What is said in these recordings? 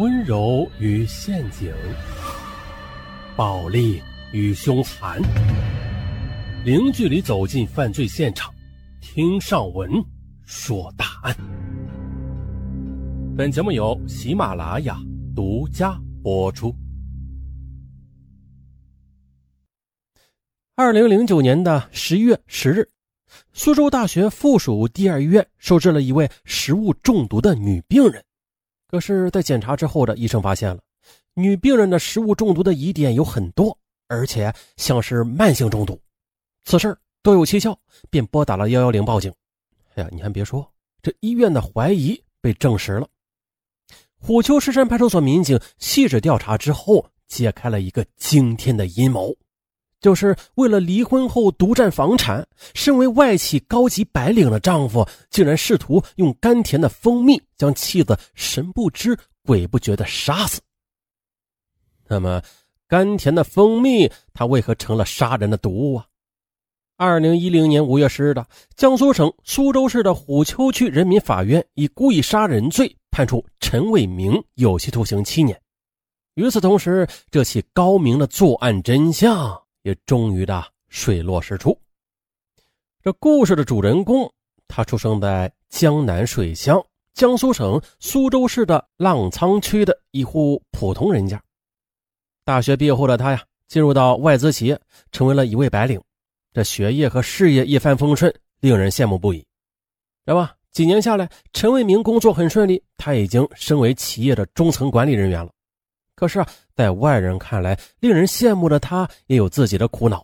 温柔与陷阱，暴力与凶残，零距离走进犯罪现场，听上文说大案。本节目由喜马拉雅独家播出。二零零九年的十一月十日，苏州大学附属第二医院收治了一位食物中毒的女病人。可是，在检查之后的医生发现了，女病人的食物中毒的疑点有很多，而且像是慢性中毒。此事多有蹊跷，便拨打了幺幺零报警。哎呀，你还别说，这医院的怀疑被证实了。虎丘石山派出所民警细致调查之后，揭开了一个惊天的阴谋。就是为了离婚后独占房产，身为外企高级白领的丈夫，竟然试图用甘甜的蜂蜜将妻子神不知鬼不觉的杀死。那么，甘甜的蜂蜜，它为何成了杀人的毒物啊？二零一零年五月十日的，江苏省苏州市的虎丘区人民法院以故意杀人罪判处陈伟明有期徒刑七年。与此同时，这起高明的作案真相。也终于的水落石出。这故事的主人公，他出生在江南水乡，江苏省苏州市的浪沧区的一户普通人家。大学毕业后的他呀，进入到外资企业，成为了一位白领。这学业和事业一帆风顺，令人羡慕不已，知道吧？几年下来，陈为民工作很顺利，他已经升为企业的中层管理人员了。可是，在外人看来，令人羡慕的他也有自己的苦恼，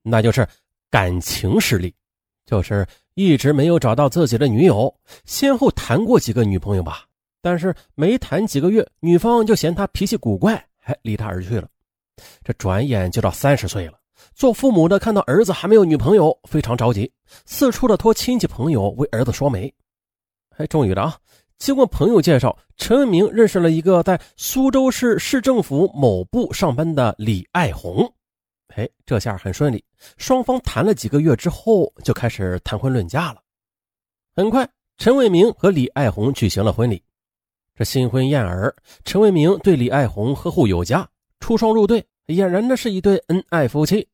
那就是感情失利，就是一直没有找到自己的女友，先后谈过几个女朋友吧，但是没谈几个月，女方就嫌他脾气古怪，还离他而去了。这转眼就到三十岁了，做父母的看到儿子还没有女朋友，非常着急，四处的托亲戚朋友为儿子说媒。哎，终于的啊。经过朋友介绍，陈文明认识了一个在苏州市市政府某部上班的李爱红。哎，这下很顺利，双方谈了几个月之后，就开始谈婚论嫁了。很快，陈伟明和李爱红举行了婚礼。这新婚燕尔，陈伟明对李爱红呵护有加，出双入对，俨然的是一对恩爱夫妻。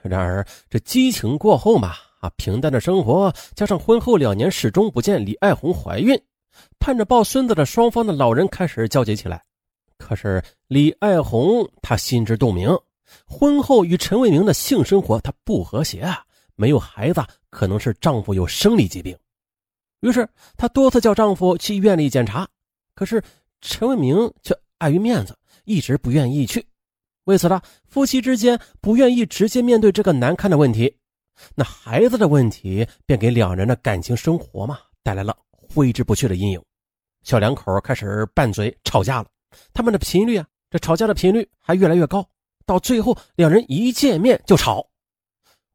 然而，这激情过后嘛，啊，平淡的生活加上婚后两年始终不见李爱红怀孕。盼着抱孙子的双方的老人开始焦急起来，可是李爱红她心知肚明，婚后与陈伟明的性生活她不和谐啊，没有孩子可能是丈夫有生理疾病，于是她多次叫丈夫去医院里检查，可是陈伟明却碍于面子一直不愿意去，为此呢，夫妻之间不愿意直接面对这个难堪的问题，那孩子的问题便给两人的感情生活嘛带来了。挥之不去的阴影，小两口开始拌嘴吵架了。他们的频率啊，这吵架的频率还越来越高。到最后，两人一见面就吵。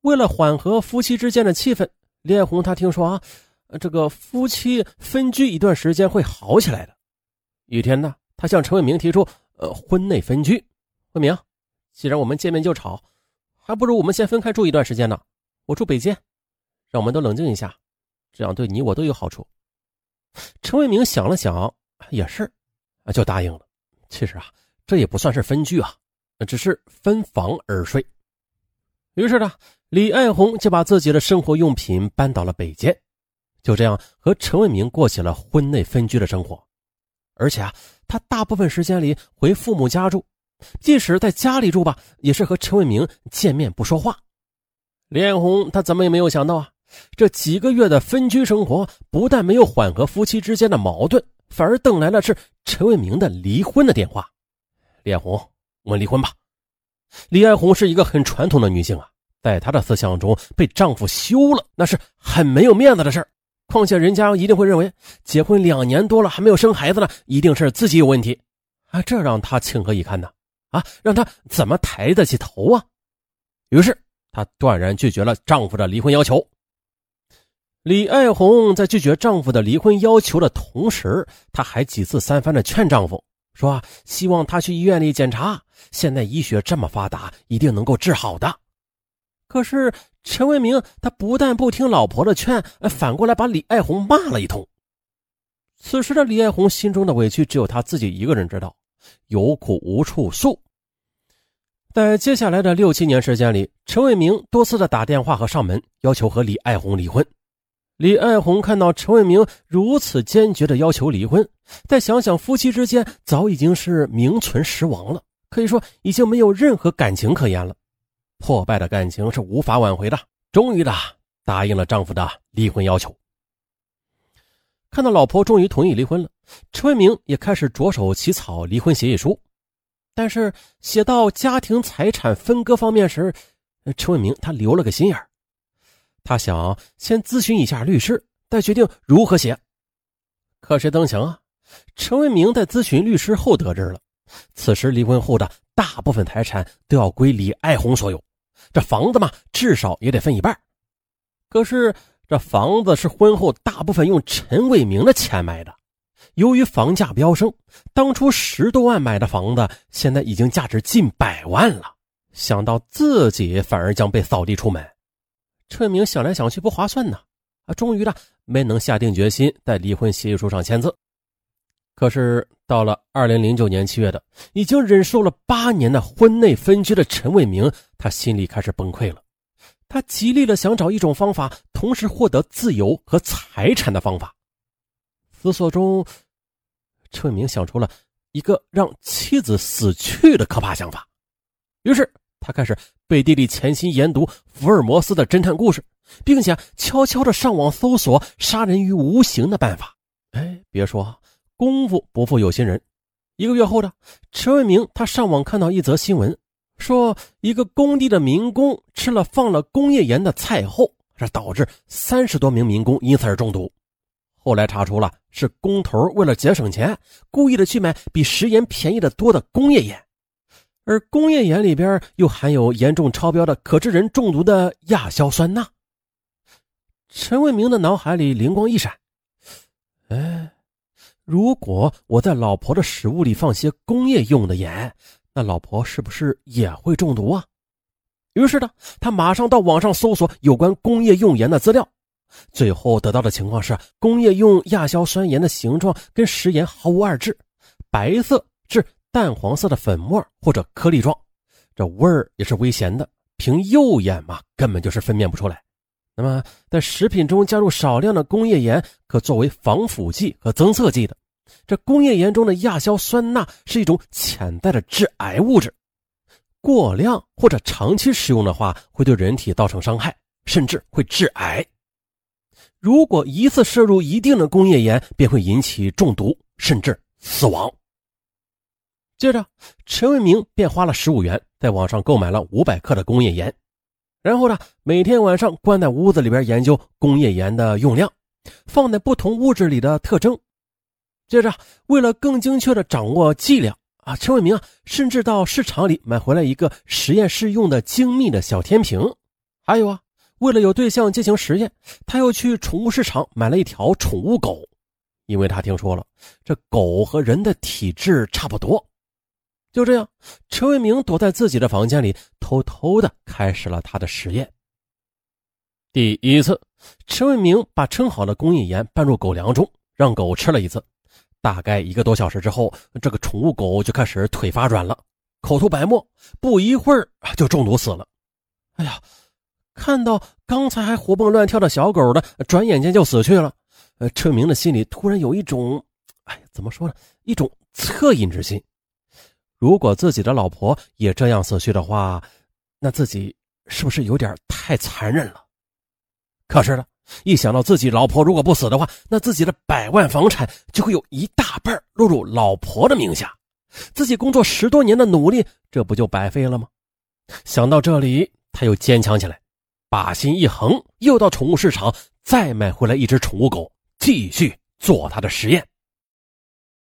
为了缓和夫妻之间的气氛，李爱红她听说啊，这个夫妻分居一段时间会好起来的。一天呢，她向陈伟明提出，呃，婚内分居。伟明，既然我们见面就吵，还不如我们先分开住一段时间呢。我住北间，让我们都冷静一下，这样对你我都有好处。陈为明想了想，也是，就答应了。其实啊，这也不算是分居啊，只是分房而睡。于是呢，李爱红就把自己的生活用品搬到了北间，就这样和陈为明过起了婚内分居的生活。而且啊，他大部分时间里回父母家住，即使在家里住吧，也是和陈为明见面不说话。李爱红他怎么也没有想到啊。这几个月的分居生活，不但没有缓和夫妻之间的矛盾，反而等来了是陈为民的离婚的电话。李艳红，我们离婚吧。李爱红是一个很传统的女性啊，在她的思想中，被丈夫休了那是很没有面子的事况且人家一定会认为，结婚两年多了还没有生孩子呢，一定是自己有问题啊，这让她情何以堪呢？啊，让她怎么抬得起头啊？于是她断然拒绝了丈夫的离婚要求。李爱红在拒绝丈夫的离婚要求的同时，她还几次三番的劝丈夫说：“希望他去医院里检查，现在医学这么发达，一定能够治好的。”可是陈为明他不但不听老婆的劝，反过来把李爱红骂了一通。此时的李爱红心中的委屈只有她自己一个人知道，有苦无处诉。在接下来的六七年时间里，陈伟明多次的打电话和上门要求和李爱红离婚。李爱红看到陈伟明如此坚决的要求离婚，再想想夫妻之间早已经是名存实亡了，可以说已经没有任何感情可言了。破败的感情是无法挽回的，终于的答应了丈夫的离婚要求。看到老婆终于同意离婚了，陈伟明也开始着手起草离婚协议书。但是写到家庭财产分割方面时，陈伟明他留了个心眼他想先咨询一下律师，再决定如何写。可谁曾想啊，陈伟明在咨询律师后得知了，此时离婚后的大部分财产都要归李爱红所有，这房子嘛，至少也得分一半。可是这房子是婚后大部分用陈伟明的钱买的。由于房价飙升，当初十多万买的房子，现在已经价值近百万了。想到自己反而将被扫地出门，陈明想来想去不划算呢。啊，终于呢没能下定决心在离婚协议书上签字。可是到了二零零九年七月的，已经忍受了八年的婚内分居的陈伟明，他心里开始崩溃了。他极力的想找一种方法，同时获得自由和财产的方法。思索中。陈伟明想出了一个让妻子死去的可怕想法，于是他开始背地里潜心研读福尔摩斯的侦探故事，并且悄悄的上网搜索杀人于无形的办法。哎，别说功夫不负有心人，一个月后的陈文明他上网看到一则新闻，说一个工地的民工吃了放了工业盐的菜后，这导致三十多名民工因此而中毒。后来查出了是工头为了节省钱，故意的去买比食盐便宜的多的工业盐，而工业盐里边又含有严重超标的可致人中毒的亚硝酸钠。陈文明的脑海里灵光一闪，哎，如果我在老婆的食物里放些工业用的盐，那老婆是不是也会中毒啊？于是呢，他马上到网上搜索有关工业用盐的资料。最后得到的情况是，工业用亚硝酸盐的形状跟食盐毫无二致，白色至淡黄色的粉末或者颗粒状，这味儿也是微咸的，凭肉眼嘛根本就是分辨不出来。那么在食品中加入少量的工业盐，可作为防腐剂和增色剂的。这工业盐中的亚硝酸钠是一种潜在的致癌物质，过量或者长期使用的话，会对人体造成伤害，甚至会致癌。如果一次摄入一定的工业盐，便会引起中毒，甚至死亡。接着，陈文明便花了十五元在网上购买了五百克的工业盐，然后呢，每天晚上关在屋子里边研究工业盐的用量，放在不同物质里的特征。接着，为了更精确的掌握剂量啊，陈伟明啊，甚至到市场里买回来一个实验室用的精密的小天平，还有啊。为了有对象进行实验，他又去宠物市场买了一条宠物狗，因为他听说了这狗和人的体质差不多。就这样，陈为明躲在自己的房间里，偷偷的开始了他的实验。第一次，陈为明把称好的工业盐拌入狗粮中，让狗吃了一次。大概一个多小时之后，这个宠物狗就开始腿发软了，口吐白沫，不一会儿就中毒死了。哎呀！看到刚才还活蹦乱跳的小狗的，转眼间就死去了。呃，陈明的心里突然有一种，哎，怎么说呢？一种恻隐之心。如果自己的老婆也这样死去的话，那自己是不是有点太残忍了？可是呢，一想到自己老婆如果不死的话，那自己的百万房产就会有一大半落入老婆的名下，自己工作十多年的努力，这不就白费了吗？想到这里，他又坚强起来。把心一横，又到宠物市场再买回来一只宠物狗，继续做他的实验。